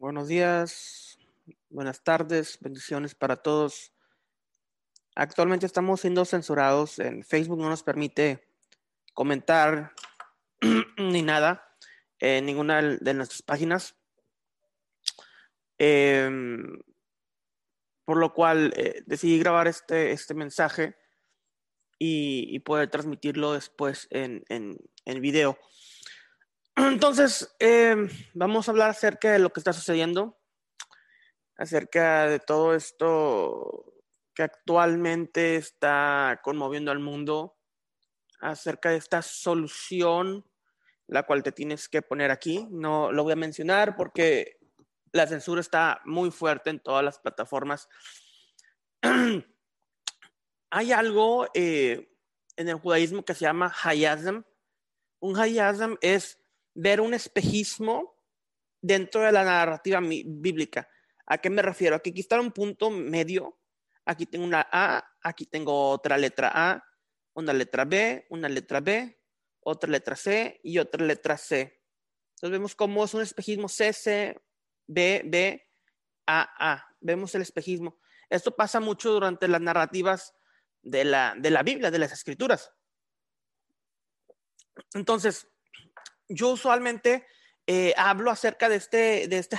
Buenos días, buenas tardes, bendiciones para todos. Actualmente estamos siendo censurados en Facebook, no nos permite comentar ni nada en ninguna de nuestras páginas. Em, por lo cual eh, decidí grabar este, este mensaje y, poder transmitirlo después en, en, en video. Entonces, em, vamos a hablar acerca de lo que está sucediendo, acerca de todo esto que actualmente está conmoviendo al mundo, acerca de esta solución, la cual te tienes que poner aquí. No lo voy a mencionar porque la censura está muy fuerte en todas las plataformas. Hay algo eh, en el judaísmo que se llama hayazam. Un hayazam es ver un espejismo dentro de la narrativa bíblica. ¿A qué me refiero? Aquí, está un punto medio. Aquí tengo una A, aquí tengo otra letra A, una letra B, una letra B, otra letra C y otra letra C. Entonces vemos cómo es un espejismo C, C, B, B, A, A. Vemos el espejismo. Esto pasa mucho durante las narrativas de la, de la Biblia, de las escrituras. Entonces, yo usualmente eh, hablo acerca de este, de este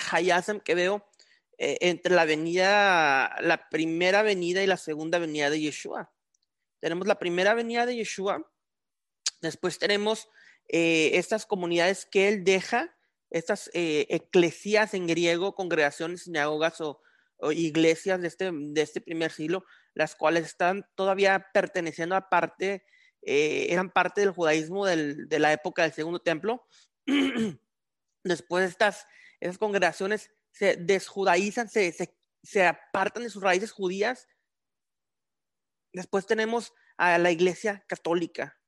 que veo eh, entre la avenida, la primera avenida y la segunda avenida de Yeshua. Tenemos la primera avenida de Yeshua, después tenemos eh, estas comunidades que él deja, estas eclesias en griego, congregaciones, sinagogas o, iglesias de este, de este primer siglo, las cuales están todavía perteneciendo a parte eh, eran parte del judaísmo de la época del segundo templo. Después estas, esas congregaciones se desjudaizan, se, se, apartan de sus raíces judías. Después tenemos a la iglesia católica.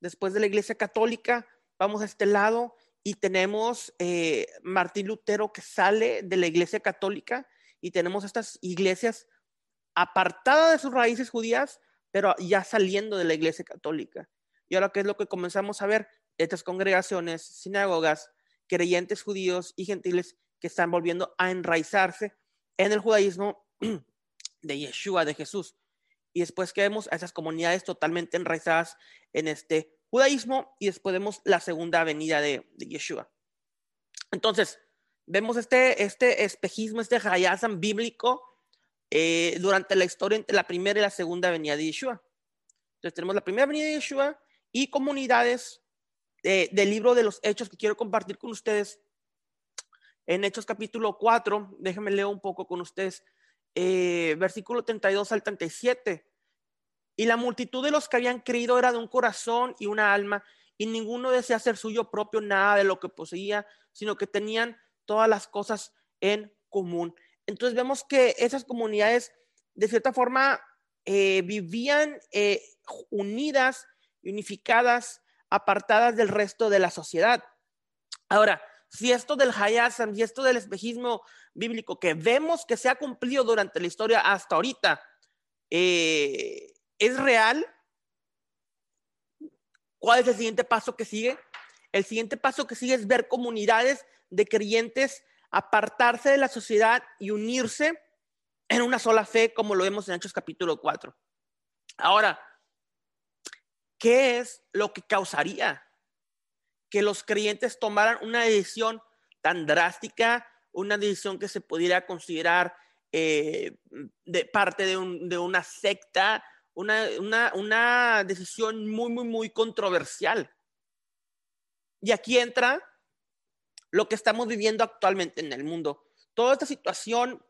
Después de la iglesia católica, vamos a este lado y tenemos eh, Martín Lutero que sale de la iglesia católica y tenemos estas iglesias apartadas de sus raíces judías, pero ya saliendo de la iglesia católica. Y ahora, ¿qué es lo que comenzamos a ver? Estas congregaciones, sinagogas, creyentes judíos y gentiles que están volviendo a enraizarse en el judaísmo de Yeshua, de Jesús. Y después que vemos a esas comunidades totalmente enraizadas en este judaísmo y después vemos la segunda venida de, Yeshua. Entonces, vemos este, este espejismo, este hayazam bíblico eh, durante la historia entre la primera y la segunda venida de Yeshua. Entonces tenemos la primera venida de Yeshua y comunidades del libro de los Hechos que quiero compartir con ustedes. En Hechos capítulo 4, déjenme leer un poco con ustedes, eh, versículo 32 al 37. Y la multitud de los que habían creído era de un corazón y una alma, y ninguno desea hacer suyo propio nada de lo que poseía, sino que tenían todas las cosas en común. Entonces vemos que esas comunidades, de cierta forma, eh, vivían eh, unidas, unificadas, apartadas del resto de la sociedad. Ahora, si esto del Hayasam y esto del espejismo bíblico que vemos que se ha cumplido durante la historia hasta ahorita, eh, ¿es real? ¿Cuál es el siguiente paso que sigue? El siguiente paso que sigue es ver comunidades de creyentes apartarse de la sociedad y unirse en una sola fe, como lo vemos en Hechos capítulo 4. Ahora, ¿qué es lo que causaría que los creyentes tomaran una decisión tan drástica, una decisión que se pudiera considerar eh, de parte de, una secta, una, una decisión muy, muy, muy controversial? Y aquí entra lo que estamos viviendo actualmente en el mundo. Toda esta situación,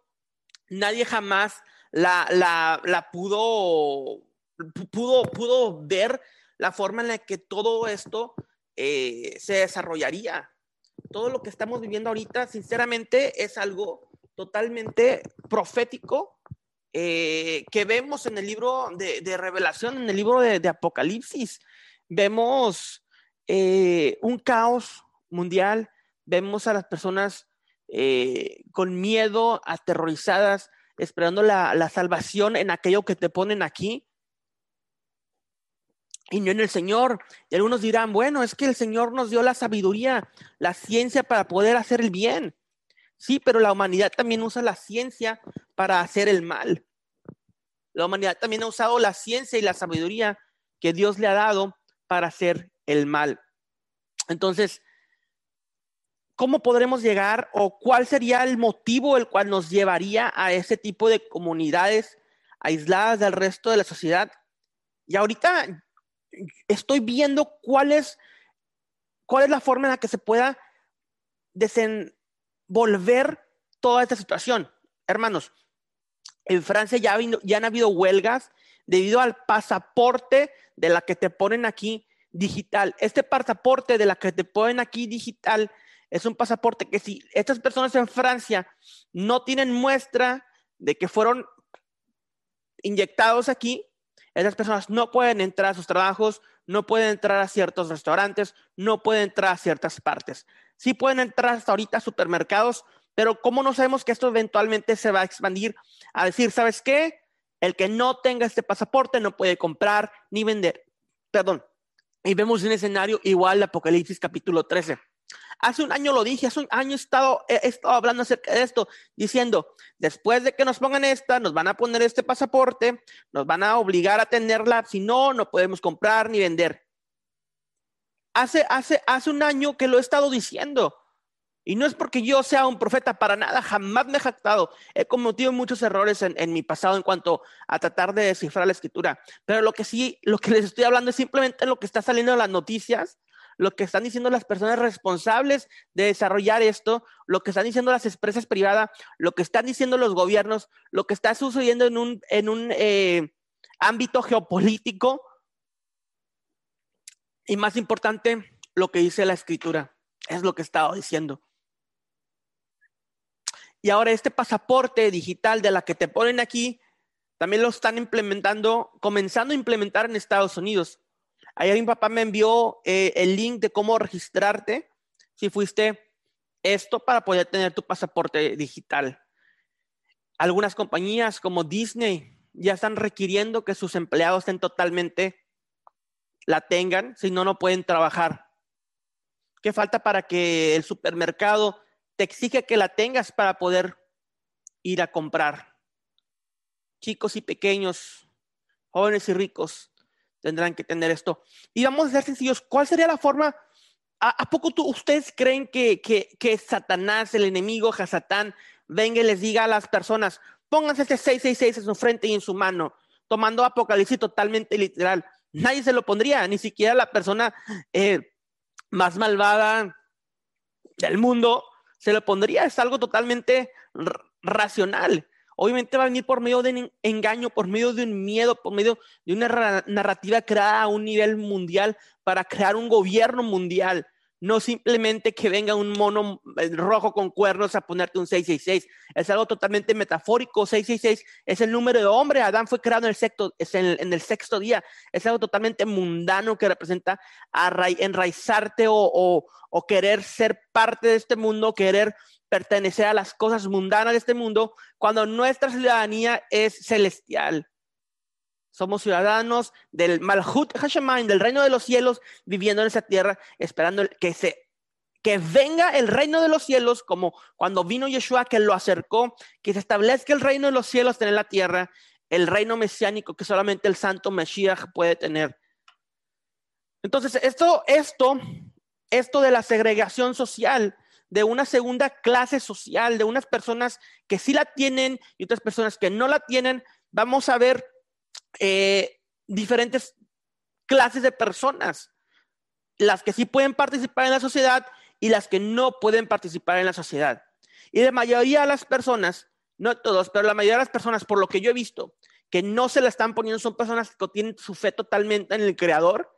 nadie jamás la, la, pudo, pudo, pudo ver la forma en la que todo esto eh, se desarrollaría. Todo lo que estamos viviendo ahorita, sinceramente, es algo totalmente profético eh, que vemos en el libro de, revelación, en el libro de, Apocalipsis. Vemos eh, un caos mundial, vemos a las personas eh, con miedo, aterrorizadas, esperando la, salvación en aquello que te ponen aquí y no en el Señor. Y algunos dirán, bueno, es que el Señor nos dio la sabiduría, la ciencia para poder hacer el bien. Sí, pero la humanidad también usa la ciencia para hacer el mal. La humanidad también ha usado la ciencia y la sabiduría que Dios le ha dado para hacer el mal. Entonces, ¿cómo podremos llegar o cuál sería el motivo el cual nos llevaría a ese tipo de comunidades aisladas del resto de la sociedad? Y ahorita estoy viendo cuál es, cuál es la forma en la que se pueda desenvolver toda esta situación. Hermanos, en Francia ya, ya han habido huelgas debido al pasaporte de la que te ponen aquí digital. Este pasaporte de la que te ponen aquí digital es un pasaporte que si estas personas en Francia no tienen muestra de que fueron inyectados aquí, esas personas no pueden entrar a sus trabajos, no pueden entrar a ciertos restaurantes, no pueden entrar a ciertas partes. Sí pueden entrar hasta ahorita a supermercados, pero ¿cómo no sabemos que esto eventualmente se va a expandir a decir, ¿sabes qué? El que no tenga este pasaporte no puede comprar ni vender. Perdón. Y vemos un escenario igual de Apocalipsis capítulo 13. Hace un año lo dije, hace un año he estado, he estado hablando acerca de esto, diciendo, después de que nos pongan esta, nos van a poner este pasaporte, nos van a obligar a tenerla, si no, no podemos comprar ni vender. Hace, hace, hace un año que lo he estado diciendo. Y no es porque yo sea un profeta para nada, jamás me he jactado. He cometido muchos errores en, en, mi pasado en cuanto a tratar de descifrar la escritura. Pero lo que sí, lo que les estoy hablando es simplemente lo que está saliendo en las noticias lo que están diciendo las personas responsables de desarrollar esto, lo que están diciendo las empresas privadas, lo que están diciendo los gobiernos, lo que está sucediendo en un, en un eh, ámbito geopolítico y más importante, lo que dice la escritura, es lo que estaba diciendo. Y ahora este pasaporte digital de la que te ponen aquí, también lo están implementando, comenzando a implementar en Estados Unidos. Ayer mi papá me envió eh, el link de cómo registrarte si fuiste esto para poder tener tu pasaporte digital. Algunas compañías como Disney ya están requiriendo que sus empleados estén totalmente la tengan, si no, no pueden trabajar. ¿Qué falta para que el supermercado te exige que la tengas para poder ir a comprar? Chicos y pequeños, jóvenes y ricos, tendrán que tener esto. Y vamos a ser sencillos, ¿cuál sería la forma? ¿A, poco tú, ustedes creen que, que, Satanás, el enemigo, Hasatán, venga y les diga a las personas, pónganse este 666 en su frente y en su mano, tomando Apocalipsis totalmente literal? Nadie se lo pondría, ni siquiera la persona eh, más malvada del mundo se lo pondría. Es algo totalmente racional. Obviamente va a venir por medio de un engaño, por medio de un miedo, por medio de una narrativa creada a un nivel mundial para crear un gobierno mundial. No simplemente que venga un mono eh, rojo con cuernos a ponerte un 666. Es algo totalmente metafórico. 666 es el número de hombre. Adán fue creado en el, sexto, día. Es algo totalmente mundano que representa enraizarte o querer ser parte de este mundo, querer pertenecer a las cosas mundanas de este mundo cuando nuestra ciudadanía es celestial. Somos ciudadanos del Malhut Hashemayim, del reino de los cielos, viviendo en esa tierra, esperando que se que venga el reino de los cielos, como cuando vino Yeshua, que lo acercó, que se establezca el reino de los cielos en la tierra, el reino mesiánico que solamente el santo Mesías puede tener. Entonces, esto, esto, esto de la segregación social de una segunda clase social, de unas personas que sí la tienen y otras personas que no la tienen, vamos a ver eh, diferentes clases de personas, las que sí pueden participar en la sociedad y las que no pueden participar en la sociedad. Y la mayoría de las personas, no todos, pero la mayoría de las personas, por lo que yo he visto, que no se la están poniendo, son personas que tienen su fe totalmente en el Creador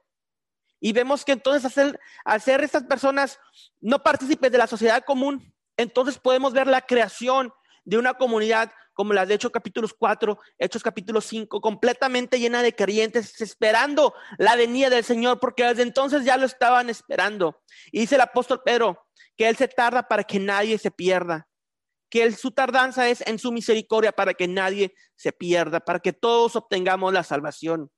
y vemos que entonces hacer, hacer estas personas no partícipes de la sociedad común, entonces podemos ver la creación de una comunidad como la de Hechos capítulos 4, Hechos capítulo 5, completamente llena de creyentes, esperando la venida del Señor, porque desde entonces ya lo estaban esperando. Y dice el apóstol Pedro que Él se tarda para que nadie se pierda, que él, su tardanza es en su misericordia para que nadie se pierda, para que todos obtengamos la salvación.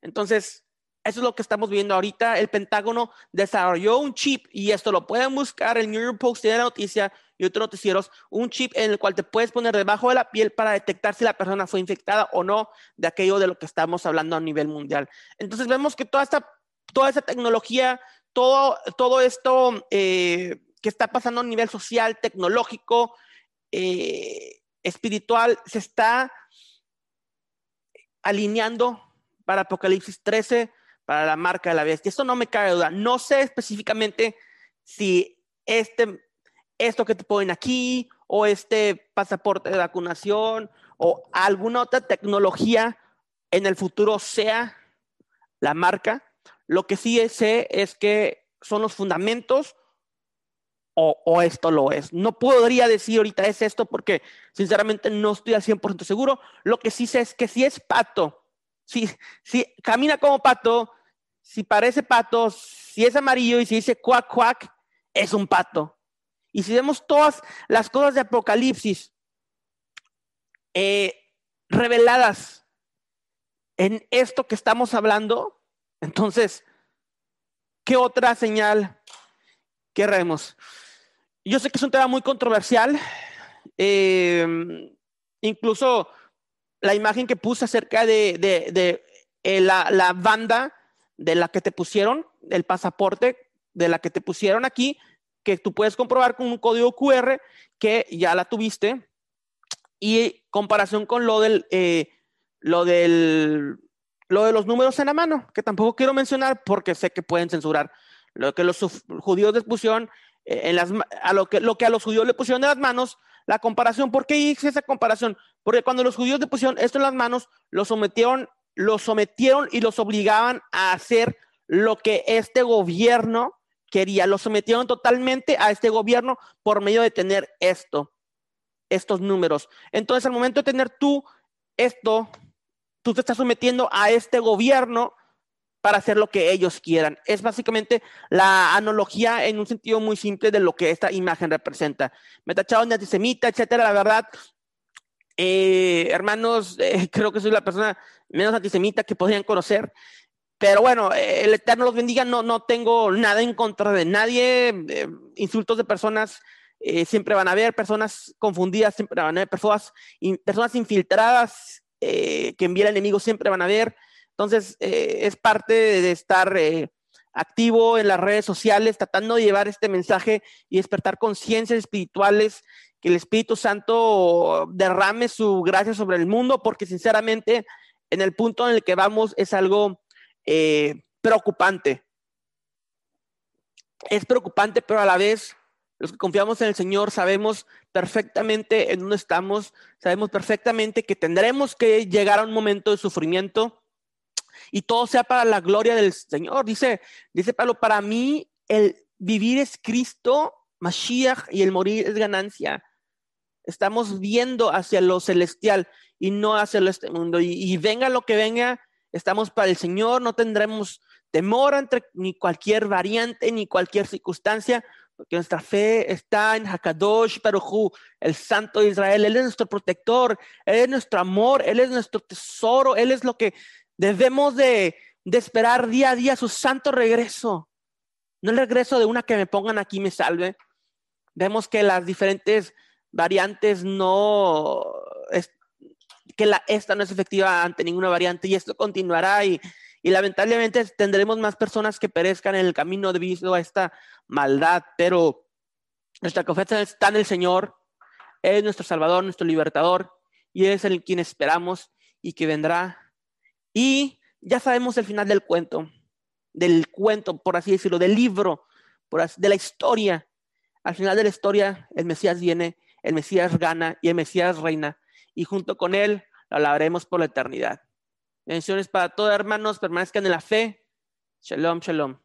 Entonces, Eso es lo que estamos viendo ahorita. El Pentágono desarrolló un chip y esto lo pueden buscar. El New York Post tiene la noticia y otros noticieros. Un chip en el cual te puedes poner debajo de la piel para detectar si la persona fue infectada o no de aquello de lo que estamos hablando a nivel mundial. Entonces vemos que toda esta, toda esa tecnología, todo, todo esto eh, que está pasando a nivel social, tecnológico, eh, espiritual, se está alineando para Apocalipsis 13 para la marca de la bestia. Esto no me cabe duda. No sé específicamente si este, esto que te ponen aquí o este pasaporte de vacunación o alguna otra tecnología en el futuro sea la marca. Lo que sí sé es que son los fundamentos o, o, esto lo es. No podría decir ahorita es esto porque sinceramente no estoy al 100% seguro. Lo que sí sé es que si es pato si, si camina como pato, si parece pato, si es amarillo y si dice cuac, cuac, es un pato. Y si vemos todas las cosas de Apocalipsis eh, reveladas en esto que estamos hablando, entonces, ¿qué otra señal queremos? Yo sé que es un tema muy controversial, eh, incluso la imagen que puse acerca de, eh, la, banda de la que te pusieron, el pasaporte de la que te pusieron aquí, que tú puedes comprobar con un código QR que ya la tuviste, y comparación con lo del, eh, lo del, lo de los números en la mano, que tampoco quiero mencionar porque sé que pueden censurar. Lo que los judíos les pusieron eh, en las, a lo que, lo que a los judíos le pusieron en las manos, la comparación. ¿Por qué hice esa comparación? Porque cuando los judíos le pusieron esto en las manos, los sometieron, los sometieron y los obligaban a hacer lo que este gobierno quería. Los sometieron totalmente a este gobierno por medio de tener esto, estos números. Entonces, al momento de tener tú esto, tú te estás sometiendo a este gobierno para hacer lo que ellos quieran. Es básicamente la analogía en un sentido muy simple de lo que esta imagen representa. Me tacharon antisemita, etcétera. La verdad, eh, hermanos, eh, creo que soy la persona menos antisemita que podrían conocer. Pero bueno, el Eterno los bendiga. No, no tengo nada en contra de nadie. Eh, insultos de personas siempre van a haber, personas confundidas siempre van a haber, personas, personas infiltradas que envía el enemigo siempre van a haber. Entonces, eh, es parte de, estar eh, activo en las redes sociales, tratando de llevar este mensaje y despertar conciencias espirituales, que el Espíritu Santo derrame su gracia sobre el mundo, porque sinceramente, en el punto en el que vamos es algo eh, preocupante. Es preocupante, pero a la vez los que confiamos en el Señor sabemos perfectamente en dónde estamos, sabemos perfectamente que tendremos que llegar a un momento de sufrimiento, y todo sea para la gloria del Señor. Dice, dice Pablo, para mí el vivir es Cristo, Mashiach, y el morir es ganancia. Estamos viendo hacia lo celestial y no hacia este mundo. Y, venga lo que venga, estamos para el Señor, no tendremos temor entre ni cualquier variante, ni cualquier circunstancia, porque nuestra fe está en Hakadosh Baruchu, el Santo de Israel. Él es nuestro protector, Él es nuestro amor, Él es nuestro tesoro, Él es lo que Debemos de, esperar día a día su santo regreso. No el regreso de una que me pongan aquí me salve. Vemos que las diferentes variantes no, que la, esta no es efectiva ante ninguna variante y esto continuará y, y lamentablemente tendremos más personas que perezcan en el camino debido a esta maldad, pero nuestra confianza está en el Señor, es nuestro Salvador, nuestro Libertador y es el quien esperamos y que vendrá y ya sabemos el final del cuento, del cuento, por así decirlo, del libro, por de la historia. Al final de la historia, el Mesías viene, el Mesías gana y el Mesías reina. Y junto con él, lo alabaremos por la eternidad. Bendiciones para todos, hermanos, permanezcan en la fe. Shalom, shalom.